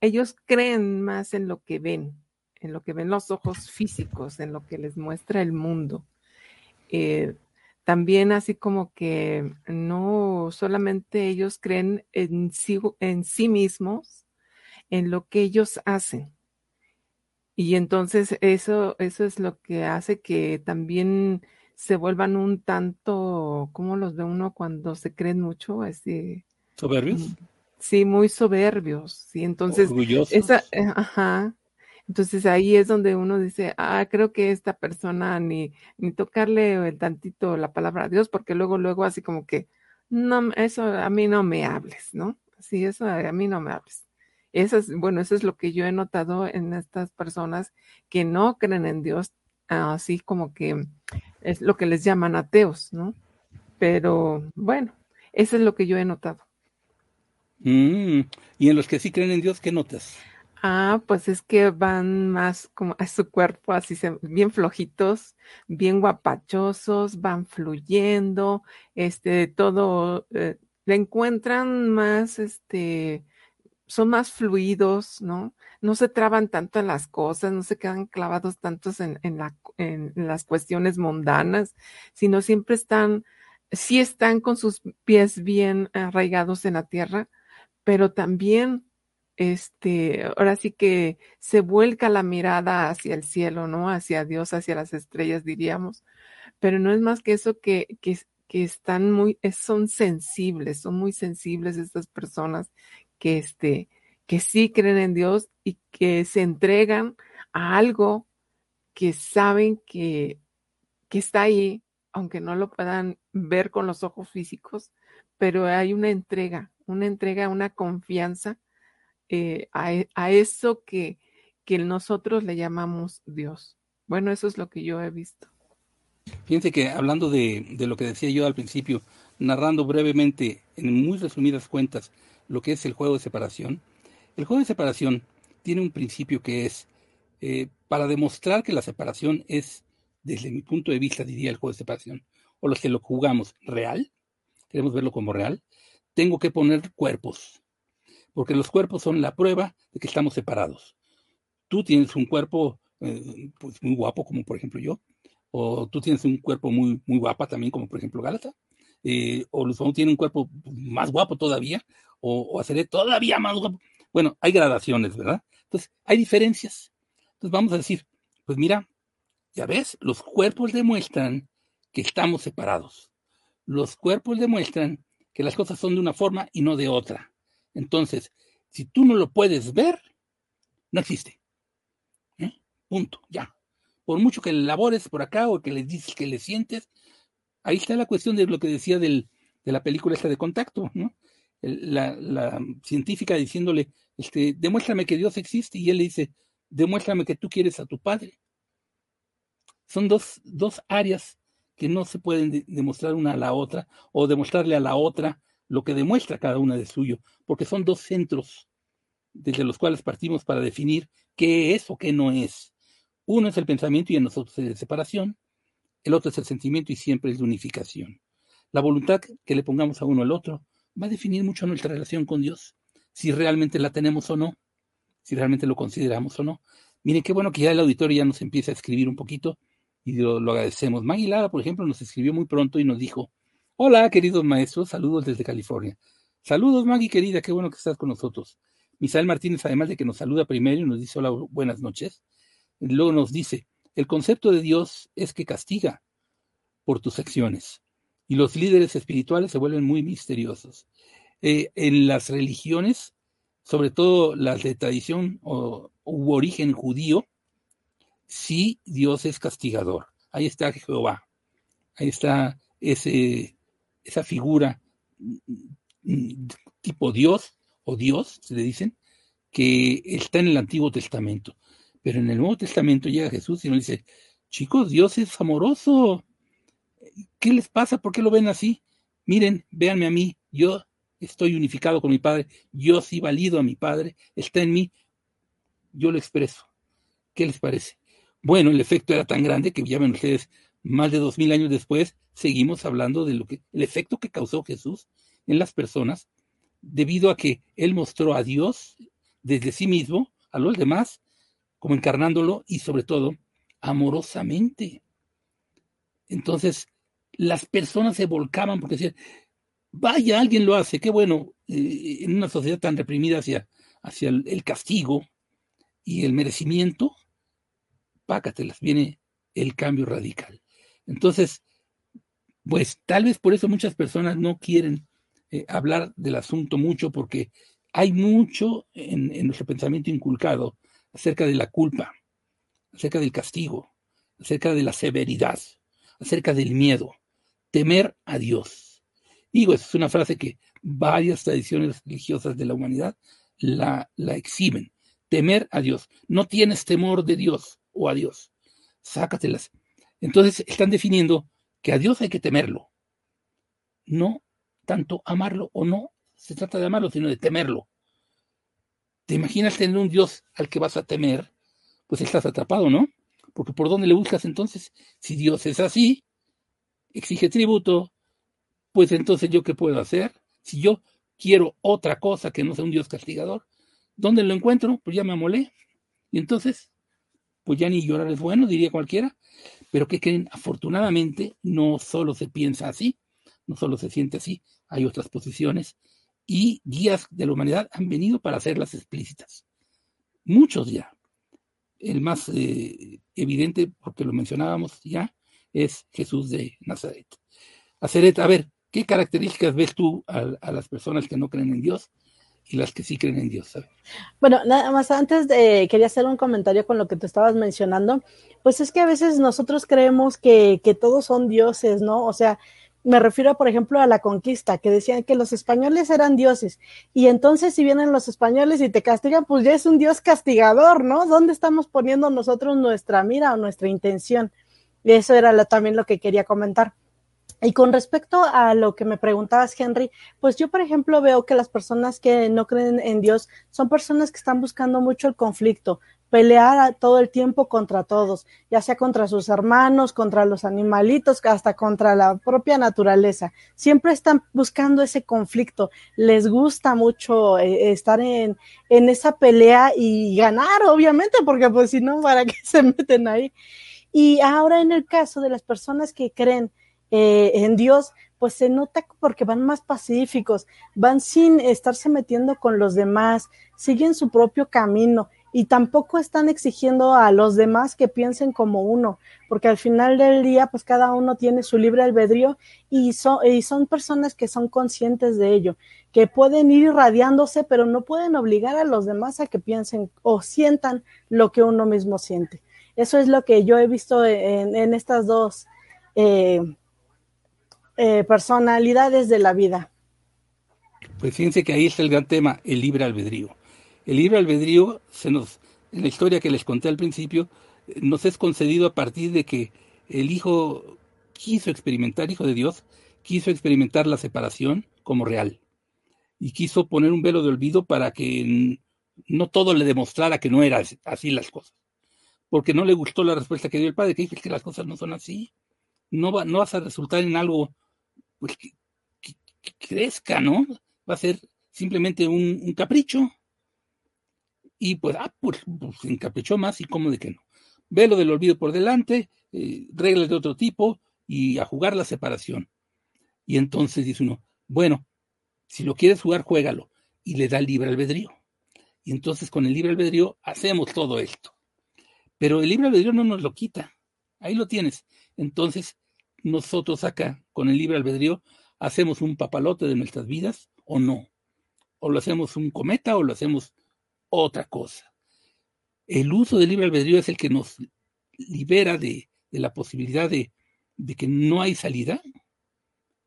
ellos creen más en lo que ven, en lo que ven los ojos físicos, en lo que les muestra el mundo. Eh, también así como que no solamente ellos creen en sí, en sí mismos, en lo que ellos hacen, y entonces eso, eso es lo que hace que también se vuelvan un tanto, ¿cómo los ve uno cuando se creen mucho? Así, ¿Soberbios? mm, Sí, muy soberbios. Sí, entonces, esa, eh, ajá. Entonces ahí es donde uno dice, ah, creo que esta persona ni, ni tocarle el tantito la palabra a Dios, porque luego, luego así como que, no, eso a mí no me hables, ¿no? Sí, eso a mí no me hables. Eso es, bueno, eso es lo que yo he notado en estas personas que no creen en Dios, así como que es lo que les llaman ateos, ¿no? Pero bueno, eso es lo que yo he notado. Mm, y en los que sí creen en Dios, ¿qué notas? Ah, pues es que van más como a su cuerpo, así se, bien flojitos, bien guapachosos, van fluyendo, este, todo, eh, le encuentran más, este, son más fluidos, ¿no? No se traban tanto en las cosas, no se quedan clavados tantos en, en las cuestiones mundanas, sino siempre están, sí están con sus pies bien arraigados en la tierra, pero también, este, ahora sí que se vuelca la mirada hacia el cielo, ¿no? Hacia Dios, hacia las estrellas, diríamos. Pero no es más que eso que, que, que están muy, son sensibles, son muy sensibles estas personas que, este, que sí creen en Dios y que se entregan a algo que saben que, que está ahí, aunque no lo puedan ver con los ojos físicos, pero hay una entrega, una entrega, una confianza eh, a, e, a, eso que, que nosotros le llamamos Dios. Bueno, eso es lo que yo he visto. Fíjense que hablando de, de, lo que decía yo al principio, narrando brevemente, en muy resumidas cuentas, lo que es el juego de separación. El juego de separación tiene un principio que es, eh, para demostrar que la separación es, desde mi punto de vista, diría el juego de separación, o los que lo jugamos real, queremos verlo como real, tengo que poner cuerpos, porque los cuerpos son la prueba de que estamos separados. Tú tienes un cuerpo eh, pues muy guapo, como por ejemplo yo, o tú tienes un cuerpo muy, muy guapa también, como por ejemplo Gálata, eh, o Luzón tiene un cuerpo más guapo todavía, o, o haceré todavía más guapo. Bueno, hay gradaciones, ¿verdad? Entonces, hay diferencias. Entonces, vamos a decir, pues mira, ya ves, los cuerpos demuestran que estamos separados. Los cuerpos demuestran que las cosas son de una forma y no de otra. Entonces, si tú no lo puedes ver, no existe. ¿Eh? Punto, ya. Por mucho que le labores por acá o que le dices que le sientes, ahí está la cuestión de lo que decía de la película esta de contacto, ¿no? La, científica diciéndole, este, demuéstrame que Dios existe, y él le dice, demuéstrame que tú quieres a tu padre. Son dos, dos áreas que no se pueden de, demostrar una a la otra, o demostrarle a la otra lo que demuestra cada una de suyo, porque son dos centros desde los cuales partimos para definir qué es o qué no es. Uno es el pensamiento y en nosotros es de separación, el otro es el sentimiento y siempre es de unificación. La voluntad que le pongamos a uno al otro va a definir mucho nuestra relación con Dios, si realmente la tenemos o no, si realmente lo consideramos o no. Miren qué bueno que ya el auditorio ya nos empieza a escribir un poquito y lo, agradecemos. Maggie Lara, por ejemplo, nos escribió muy pronto y nos dijo, hola queridos maestros, saludos desde California. Saludos Maggie querida, qué bueno que estás con nosotros. Misael Martínez, además de que nos saluda primero y nos dice hola, buenas noches, luego nos dice, el concepto de Dios es que castiga por tus acciones y los líderes espirituales se vuelven muy misteriosos. Eh, en las religiones, sobre todo las de tradición o u origen judío, sí Dios es castigador. Ahí está Jehová, ahí está ese, esa figura mm, tipo Dios o Dios, se le dicen, que está en el Antiguo Testamento. Pero en el Nuevo Testamento llega Jesús y nos dice, chicos, Dios es amoroso, ¿Qué les pasa? ¿Por qué lo ven así? Miren, véanme a mí, yo estoy unificado con mi Padre, yo sí valido a mi Padre, está en mí, yo lo expreso. ¿Qué les parece? Bueno, el efecto era tan grande que ya ven ustedes, más de dos mil años después, seguimos hablando de lo que, el efecto que causó Jesús en las personas, debido a que Él mostró a Dios desde sí mismo, a los demás, como encarnándolo y sobre todo amorosamente. Entonces, las personas se volcaban porque decían, vaya, alguien lo hace, qué bueno, eh, en una sociedad tan reprimida hacia, hacia el, castigo y el merecimiento, pácatelas, viene el cambio radical. Entonces, pues tal vez por eso muchas personas no quieren eh, hablar del asunto mucho porque hay mucho en nuestro pensamiento inculcado acerca de la culpa, acerca del castigo, acerca de la severidad, acerca del miedo temer a Dios. Digo, esa es una frase que varias tradiciones religiosas de la humanidad la, la exhiben. Temer a Dios. No tienes temor de Dios o a Dios. Sácatelas. Entonces están definiendo que a Dios hay que temerlo. No tanto amarlo o no se trata de amarlo, sino de temerlo. ¿Te imaginas tener un Dios al que vas a temer? Pues estás atrapado, ¿no? Porque ¿por dónde le buscas entonces? Si Dios es así, exige tributo, pues entonces yo qué puedo hacer? Si yo quiero otra cosa que no sea un Dios castigador, ¿dónde lo encuentro? Pues ya me amolé. Y entonces, pues ya ni llorar es bueno, diría cualquiera. Pero ¿qué creen? Afortunadamente no solo se piensa así, no solo se siente así, hay otras posiciones y guías de la humanidad han venido para hacerlas explícitas. Muchos ya. El más eh, evidente, porque lo mencionábamos ya, es Jesús de Nazaret. Aceret, a ver, ¿qué características ves tú a, las personas que no creen en Dios y las que sí creen en Dios? ¿sabes? Bueno, nada más antes de, quería hacer un comentario con lo que tú estabas mencionando, pues es que a veces nosotros creemos que, que todos son dioses, ¿no? O sea, me refiero, por ejemplo, a la conquista, que decían que los españoles eran dioses. Y entonces, si vienen los españoles y te castigan, pues ya es un dios castigador, ¿no? ¿Dónde estamos poniendo nosotros nuestra mira o nuestra intención? Y eso era también lo que quería comentar. Y con respecto a lo que me preguntabas, Henry, pues yo, por ejemplo, veo que las personas que no creen en Dios son personas que están buscando mucho el conflicto, pelear todo el tiempo contra todos, ya sea contra sus hermanos, contra los animalitos, hasta contra la propia naturaleza. Siempre están buscando ese conflicto. Les gusta mucho eh, estar en, en esa pelea y ganar, obviamente, porque pues si no, ¿para qué se meten ahí? Y ahora en el caso de las personas que creen eh, en Dios, pues se nota porque van más pacíficos, van sin estarse metiendo con los demás, siguen su propio camino y tampoco están exigiendo a los demás que piensen como uno, porque al final del día, pues cada uno tiene su libre albedrío y son, y son personas que son conscientes de ello, que pueden ir irradiándose, pero no pueden obligar a los demás a que piensen o sientan lo que uno mismo siente. Eso es lo que yo he visto en, estas dos eh, eh, personalidades de la vida. Pues fíjense que ahí está el gran tema, el libre albedrío. El libre albedrío se nos, en la historia que les conté al principio, nos es concedido a partir de que el Hijo quiso experimentar, Hijo de Dios, quiso experimentar la separación como real. Y quiso poner un velo de olvido para que no todo le demostrara que no eran así las cosas. Porque no le gustó la respuesta que dio el Padre, que dice que las cosas no son así. No, va, no vas a resultar en algo pues, que, crezca, ¿no? Va a ser simplemente un capricho. Y pues, ah, pues, pues, se encaprichó más y cómo de que no. Velo del olvido por delante, eh, reglas de otro tipo y a jugar la separación. Y entonces dice uno, bueno, si lo quieres jugar, juégalo. Y le da libre albedrío. Y entonces con el libre albedrío hacemos todo esto. Pero el libre albedrío no nos lo quita. Ahí lo tienes. Entonces, nosotros acá, con el libre albedrío, hacemos un papalote de nuestras vidas o no. O lo hacemos un cometa o lo hacemos otra cosa. El uso del libre albedrío es el que nos libera de, la posibilidad de, que no hay salida,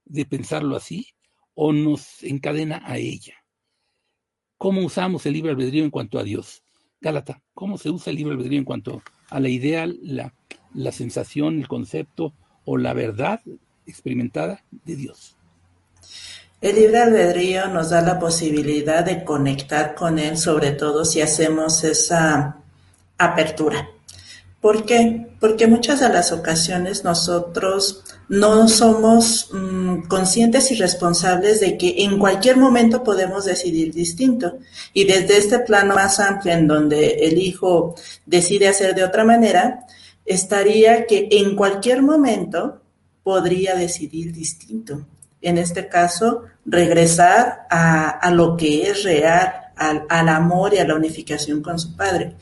de pensarlo así, o nos encadena a ella. ¿Cómo usamos el libre albedrío en cuanto a Dios? Gálata, ¿cómo se usa el libre albedrío en cuanto a la idea, la, la sensación, el concepto o la verdad experimentada de Dios? El libre albedrío nos da la posibilidad de conectar con Él, sobre todo si hacemos esa apertura. ¿Por qué? Porque muchas de las ocasiones nosotros no somos mm, conscientes y responsables de que en cualquier momento podemos decidir distinto. Y desde este plano más amplio en donde el hijo decide hacer de otra manera, estaría que en cualquier momento podría decidir distinto en este caso, regresar a, lo que es real, al, amor y a la unificación con su padre.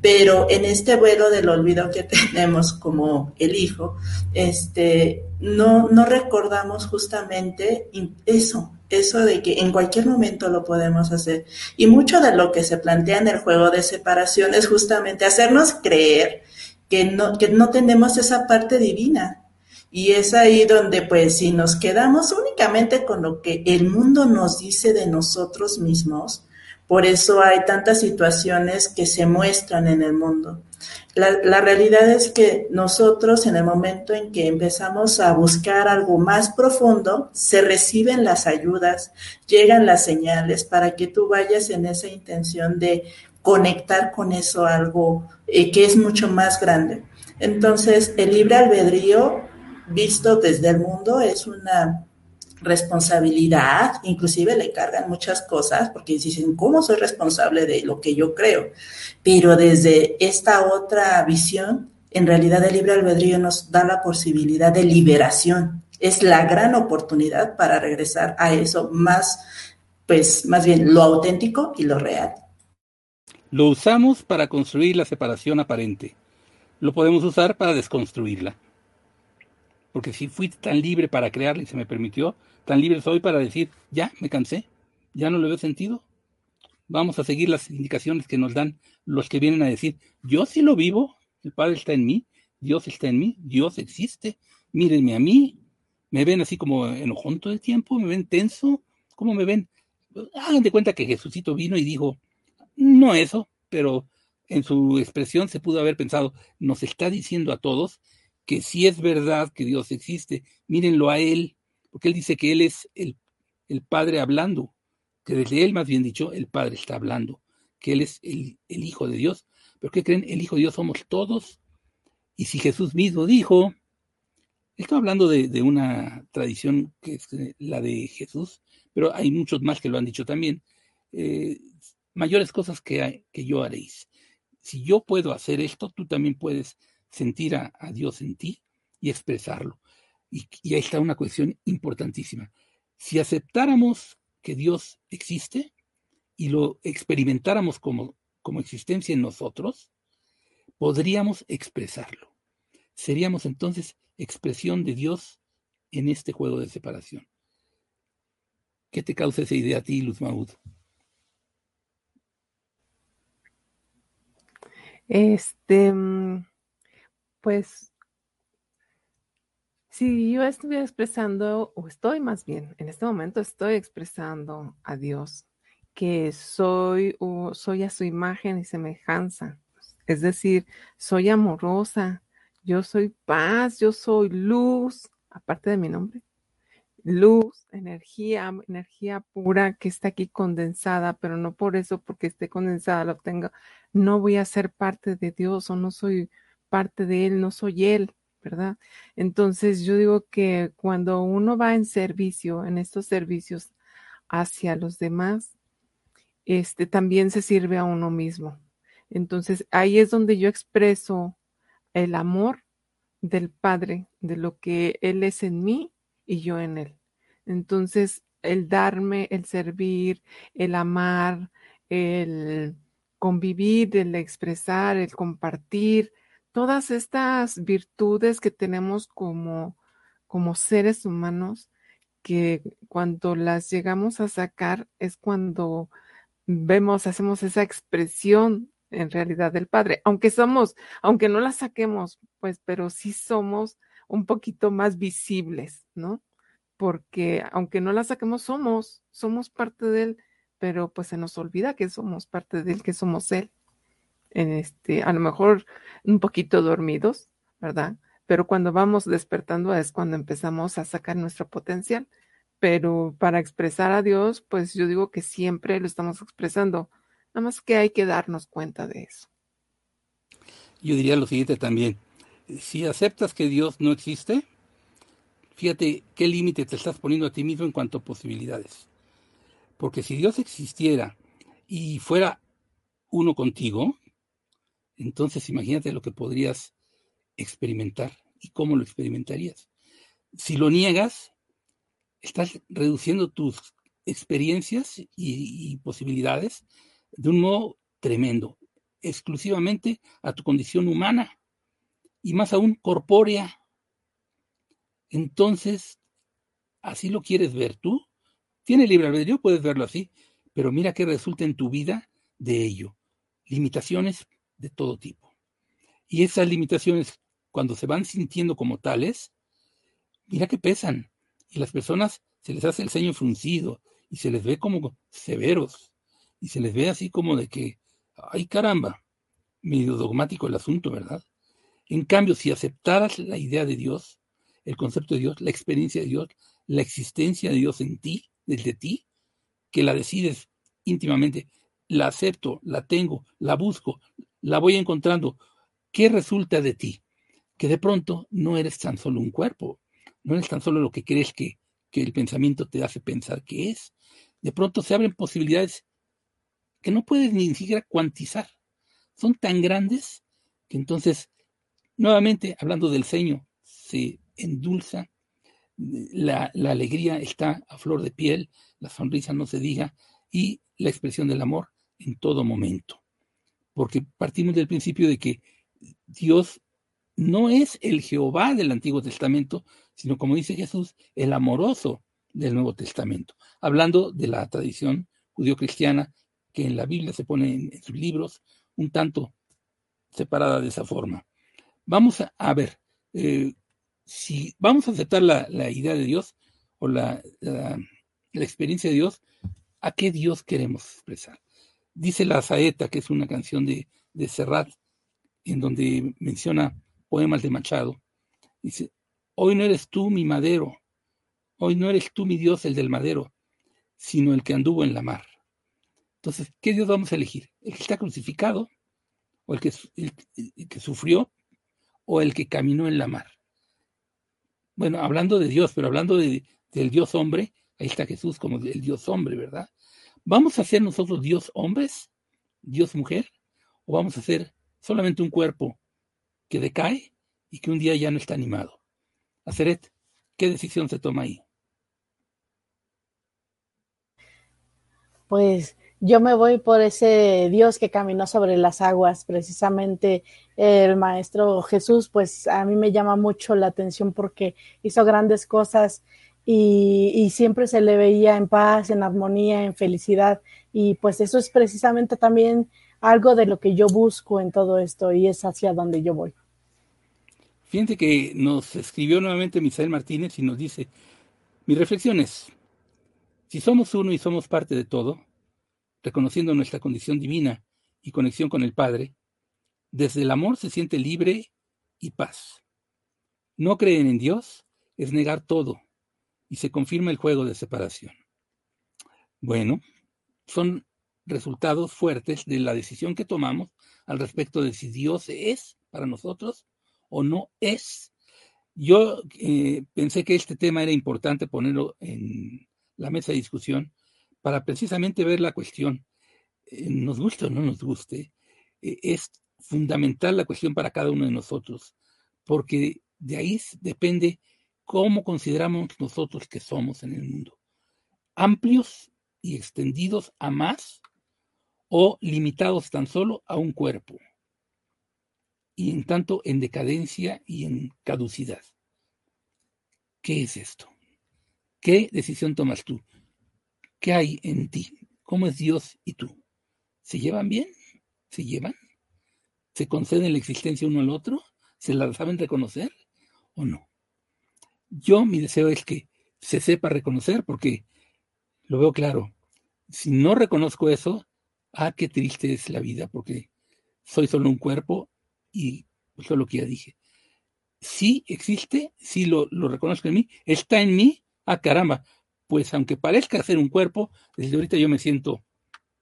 Pero en este vuelo del olvido que tenemos como el hijo, este, no, no recordamos justamente eso, eso de que en cualquier momento lo podemos hacer. Y mucho de lo que se plantea en el juego de separación es justamente hacernos creer que no, que no tenemos esa parte divina, y es ahí donde, pues, si nos quedamos únicamente con lo que el mundo nos dice de nosotros mismos, por eso hay tantas situaciones que se muestran en el mundo. La, realidad es que nosotros en el momento en que empezamos a buscar algo más profundo, se reciben las ayudas, llegan las señales para que tú vayas en esa intención de conectar con eso algo eh, que es mucho más grande. Entonces, el libre albedrío visto desde el mundo es una responsabilidad, inclusive le cargan muchas cosas porque dicen, ¿cómo soy responsable de lo que yo creo? Pero desde esta otra visión, en realidad el libre albedrío nos da la posibilidad de liberación. Es la gran oportunidad para regresar a eso más, pues más bien lo auténtico y lo real. Lo usamos para construir la separación aparente. Lo podemos usar para desconstruirla porque si fui tan libre para crearla y se me permitió, tan libre soy para decir, ya, me cansé, ya no le veo sentido. Vamos a seguir las indicaciones que nos dan los que vienen a decir, yo sí lo vivo, el Padre está en mí, Dios está en mí, Dios existe, mírenme a mí, me ven así como enojón todo el tiempo, me ven tenso, ¿cómo me ven? Hagan de cuenta que Jesucito vino y dijo, no eso, pero en su expresión se pudo haber pensado, nos está diciendo a todos que si es verdad que Dios existe, mírenlo a Él, porque Él dice que Él es el, el Padre hablando, que desde Él más bien dicho, el Padre está hablando, que Él es el, el Hijo de Dios. ¿Pero qué creen? El Hijo de Dios somos todos. Y si Jesús mismo dijo, estoy hablando de, de, una tradición que es la de Jesús, pero hay muchos más que lo han dicho también. Eh, mayores cosas que, que yo haréis. Si yo puedo hacer esto, tú también puedes sentir a, Dios en ti y expresarlo. Y, ahí está una cuestión importantísima. Si aceptáramos que Dios existe y lo experimentáramos como, como existencia en nosotros, podríamos expresarlo. Seríamos entonces expresión de Dios en este juego de separación. ¿Qué te causa esa idea a ti, Luz Maud? Este, mm, pues, si yo estuviera expresando, o estoy más bien, en este momento estoy expresando a Dios, que soy, soy a su imagen y semejanza. Es decir, soy amorosa, yo soy paz, yo soy luz, aparte de mi nombre, luz, energía, energía pura que está aquí condensada, pero no por eso, porque esté condensada, lo tengo, no voy a ser parte de Dios o no soy parte de Él, no soy Él, ¿verdad? Entonces yo digo que cuando uno va en servicio, en estos servicios hacia los demás, este también se sirve a uno mismo. Entonces ahí es donde yo expreso el amor del Padre, de lo que Él es en mí y yo en Él. Entonces, el darme, el servir, el amar, el convivir, el expresar, el compartir, todas estas virtudes que tenemos como, como seres humanos, que cuando las llegamos a sacar es cuando vemos, hacemos esa expresión en realidad del Padre, aunque somos, aunque no la saquemos, pues, pero sí somos un poquito más visibles, ¿no? Porque aunque no la saquemos, somos, somos parte de Él, pero pues se nos olvida que somos parte de Él, que somos Él. En este, a lo mejor un poquito dormidos, ¿verdad? Pero cuando vamos despertando es cuando empezamos a sacar nuestro potencial. Pero para expresar a Dios, pues yo digo que siempre lo estamos expresando Nada más que hay que darnos cuenta de eso. Yo diría lo siguiente también. Si aceptas que Dios no existe, fíjate qué límite te estás poniendo a ti mismo en cuanto a posibilidades. Porque si Dios existiera y fuera uno contigo, entonces imagínate lo que podrías experimentar y cómo lo experimentarías. Si lo niegas, estás reduciendo tus experiencias y, posibilidades de un modo tremendo, exclusivamente a tu condición humana y más aún corpórea. Entonces, ¿así lo quieres ver tú? Tiene libre albedrío, puedes verlo así, pero mira qué resulta en tu vida de ello. Limitaciones de todo tipo. Y esas limitaciones, cuando se van sintiendo como tales, mira que pesan. Y las personas se les hace el ceño fruncido y se les ve como severos y se les ve así como de que, ay caramba, medio dogmático el asunto, ¿verdad? En cambio, si aceptaras la idea de Dios, el concepto de Dios, la experiencia de Dios, la existencia de Dios en ti, desde ti, que la decides íntimamente, la acepto, la tengo, la busco, la voy encontrando, ¿qué resulta de ti? Que de pronto no eres tan solo un cuerpo, no eres tan solo lo que crees que, el pensamiento te hace pensar que es. De pronto se abren posibilidades que no puedes ni siquiera cuantizar. Son tan grandes que entonces, nuevamente, hablando del ceño, se endulza, la alegría está a flor de piel, la sonrisa no se diga, y la expresión del amor en todo momento. Porque partimos del principio de que Dios no es el Jehová del Antiguo Testamento, sino como dice Jesús, el amoroso del Nuevo Testamento, hablando de la tradición judío-cristiana que en la Biblia se pone en, sus libros un tanto separada de esa forma. Vamos a, ver, eh, si vamos a aceptar la, idea de Dios o la, la, experiencia de Dios, ¿a qué Dios queremos expresar? Dice la Saeta, que es una canción de, de Serrat, en donde menciona poemas de Machado, dice, hoy no eres tú mi madero, hoy no eres tú mi Dios el del madero, sino el que anduvo en la mar. Entonces, ¿qué Dios vamos a elegir? ¿El que está crucificado? ¿O el que, que sufrió? ¿O el que caminó en la mar? Bueno, hablando de Dios, pero hablando de, del Dios hombre, ahí está Jesús como el Dios hombre, ¿verdad? ¿Vamos a ser nosotros Dios hombres? ¿Dios mujer? ¿O vamos a ser solamente un cuerpo que decae y que un día ya no está animado? Aceret, ¿qué decisión se toma ahí? Pues Yo me voy por ese Dios que caminó sobre las aguas, precisamente el Maestro Jesús, pues a mí me llama mucho la atención porque hizo grandes cosas y, siempre se le veía en paz, en armonía, en felicidad. Y pues eso es precisamente también algo de lo que yo busco en todo esto y es hacia donde yo voy. Fíjense que nos escribió nuevamente Misael Martínez y nos dice, mi reflexión es, si somos uno y somos parte de todo, reconociendo nuestra condición divina y conexión con el Padre, desde el amor se siente libre y paz. No creen en Dios es negar todo y se confirma el juego de separación. Bueno, son resultados fuertes de la decisión que tomamos al respecto de si Dios es para nosotros o no es. Yo eh, pensé que este tema era importante ponerlo en la mesa de discusión para precisamente ver la cuestión, eh, nos guste o no nos guste, eh, es fundamental la cuestión para cada uno de nosotros, porque de ahí depende cómo consideramos nosotros que somos en el mundo. Amplios y extendidos a más o limitados tan solo a un cuerpo, y en tanto en decadencia y en caducidad. ¿Qué es esto? ¿Qué decisión tomas tú? ¿Qué hay en ti? ¿Cómo es Dios y tú? ¿Se llevan bien? ¿Se llevan? ¿Se conceden la existencia uno al otro? ¿Se la saben reconocer o no? Yo mi deseo es que se sepa reconocer porque lo veo claro. Si no reconozco eso, ah, qué triste es la vida porque soy solo un cuerpo y eso es lo que ya dije. Sí existe, sí lo, lo reconozco en mí, está en mí, ah, caramba, pues aunque parezca ser un cuerpo, desde ahorita yo me siento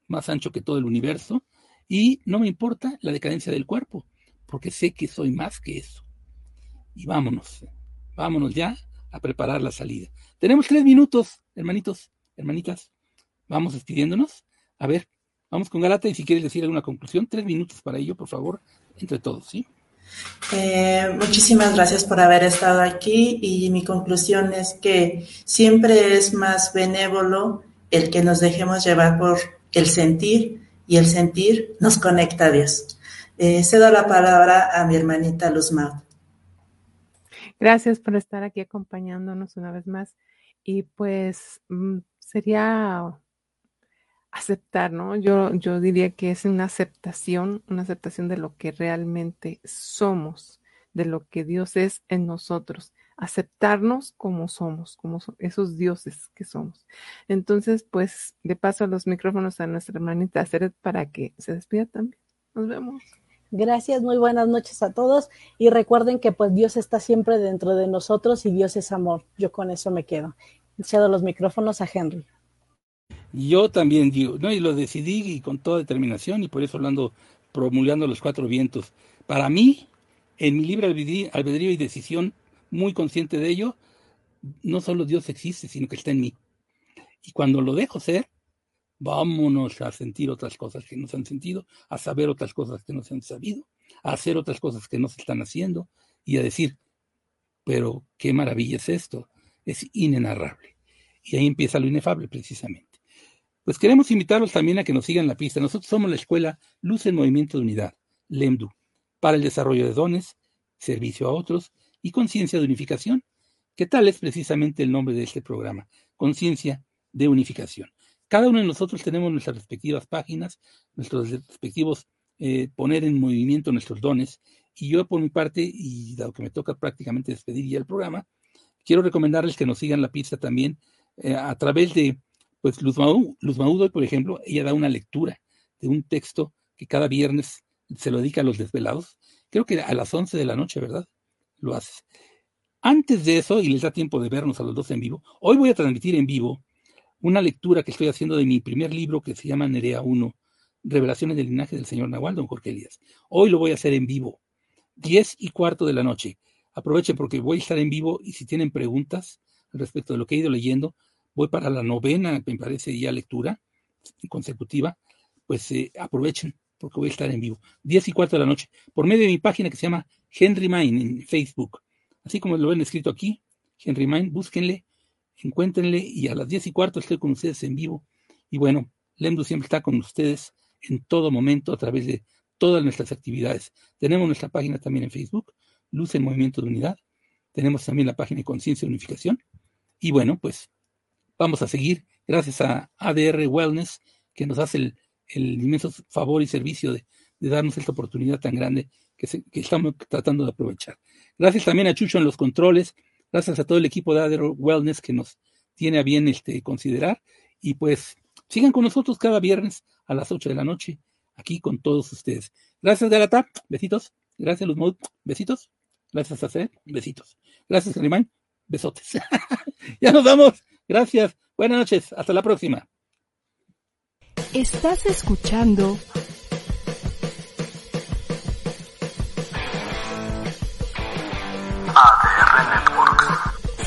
más ancho que todo el universo y no me importa la decadencia del cuerpo, porque sé que soy más que eso. Y vámonos, vámonos ya a preparar la salida. Tenemos tres minutos, hermanitos, hermanitas. Vamos despidiéndonos. A ver, vamos con Galata y si quieres decir alguna conclusión, tres minutos para ello, por favor, entre todos, ¿sí? Eh, muchísimas gracias por haber estado aquí y mi conclusión es que siempre es más benévolo el que nos dejemos llevar por el sentir y el sentir nos conecta a Dios. Eh, cedo la palabra a mi hermanita Luz Maud. Gracias por estar aquí acompañándonos una vez más y pues mm, sería aceptar, ¿no? Yo, yo diría que es una aceptación, una aceptación de lo que realmente somos, de lo que Dios es en nosotros, aceptarnos como somos, como esos dioses que somos. Entonces, pues, le paso los micrófonos a nuestra hermanita Ceret para que se despida también. Nos vemos. Gracias, muy buenas noches a todos y recuerden que pues Dios está siempre dentro de nosotros y Dios es amor. Yo con eso me quedo. Cedo los micrófonos a Henry. Yo también digo, no, y lo decidí y con toda determinación y por eso hablando, promulgando los cuatro vientos. Para mí, en mi libre albedrío, y decisión, muy consciente de ello, no solo Dios existe, sino que está en mí. Y cuando lo dejo ser, vámonos a sentir otras cosas que no se han sentido, a saber otras cosas que no se han sabido, a hacer otras cosas que no se están haciendo y a decir, pero qué maravilla es esto, es inenarrable. Y ahí empieza lo inefable precisamente. Pues queremos invitarlos también a que nos sigan la pista. Nosotros somos la escuela Luz en Movimiento de Unidad, LEMDU, para el desarrollo de dones, servicio a otros y conciencia de unificación. ¿Qué tal es precisamente el nombre de este programa? Conciencia de unificación. Cada uno de nosotros tenemos nuestras respectivas páginas, nuestros respectivos eh, poner en movimiento nuestros dones. Y yo, por mi parte, y dado que me toca prácticamente despedir ya el programa, quiero recomendarles que nos sigan la pista también eh, a través de pues Luz, Maudo, por ejemplo, ella da una lectura de un texto que cada viernes se lo dedica a los desvelados. Creo que a las 11 de la noche, ¿verdad? Lo hace. Antes de eso, y les da tiempo de vernos a los dos en vivo, hoy voy a transmitir en vivo una lectura que estoy haciendo de mi primer libro que se llama Nerea 1, Revelaciones del linaje del señor Nahual, don Jorge Elías. Hoy lo voy a hacer en vivo, 10 y cuarto de la noche. Aprovechen porque voy a estar en vivo y si tienen preguntas respecto de lo que he ido leyendo, voy para la novena, me parece ya lectura consecutiva, pues eh, aprovechen porque voy a estar en vivo. 10 y cuarto de la noche, por medio de mi página que se llama Henry Mine en Facebook. Así como lo ven escrito aquí, Henry Mine, búsquenle, encuéntrenle y a las 10 y cuarto estoy con ustedes en vivo. Y bueno, Lemdu siempre está con ustedes en todo momento a través de todas nuestras actividades. Tenemos nuestra página también en Facebook, Luz en Movimiento de Unidad. Tenemos también la página de Conciencia y Unificación. Y bueno, pues vamos a seguir gracias a ADR Wellness, que nos hace el, inmenso favor y servicio de, darnos esta oportunidad tan grande que, que, estamos tratando de aprovechar. Gracias también a Chucho en los controles, gracias a todo el equipo de ADR Wellness que nos tiene a bien este, considerar. Y pues sigan con nosotros cada viernes a las 8 de la noche, aquí con todos ustedes. Gracias, Galata, besitos. Gracias, Luzmod, besitos. Gracias, a besitos. Gracias, Calimán, besotes. ya nos vamos. Gracias. Buenas noches. Hasta la próxima. Estás escuchando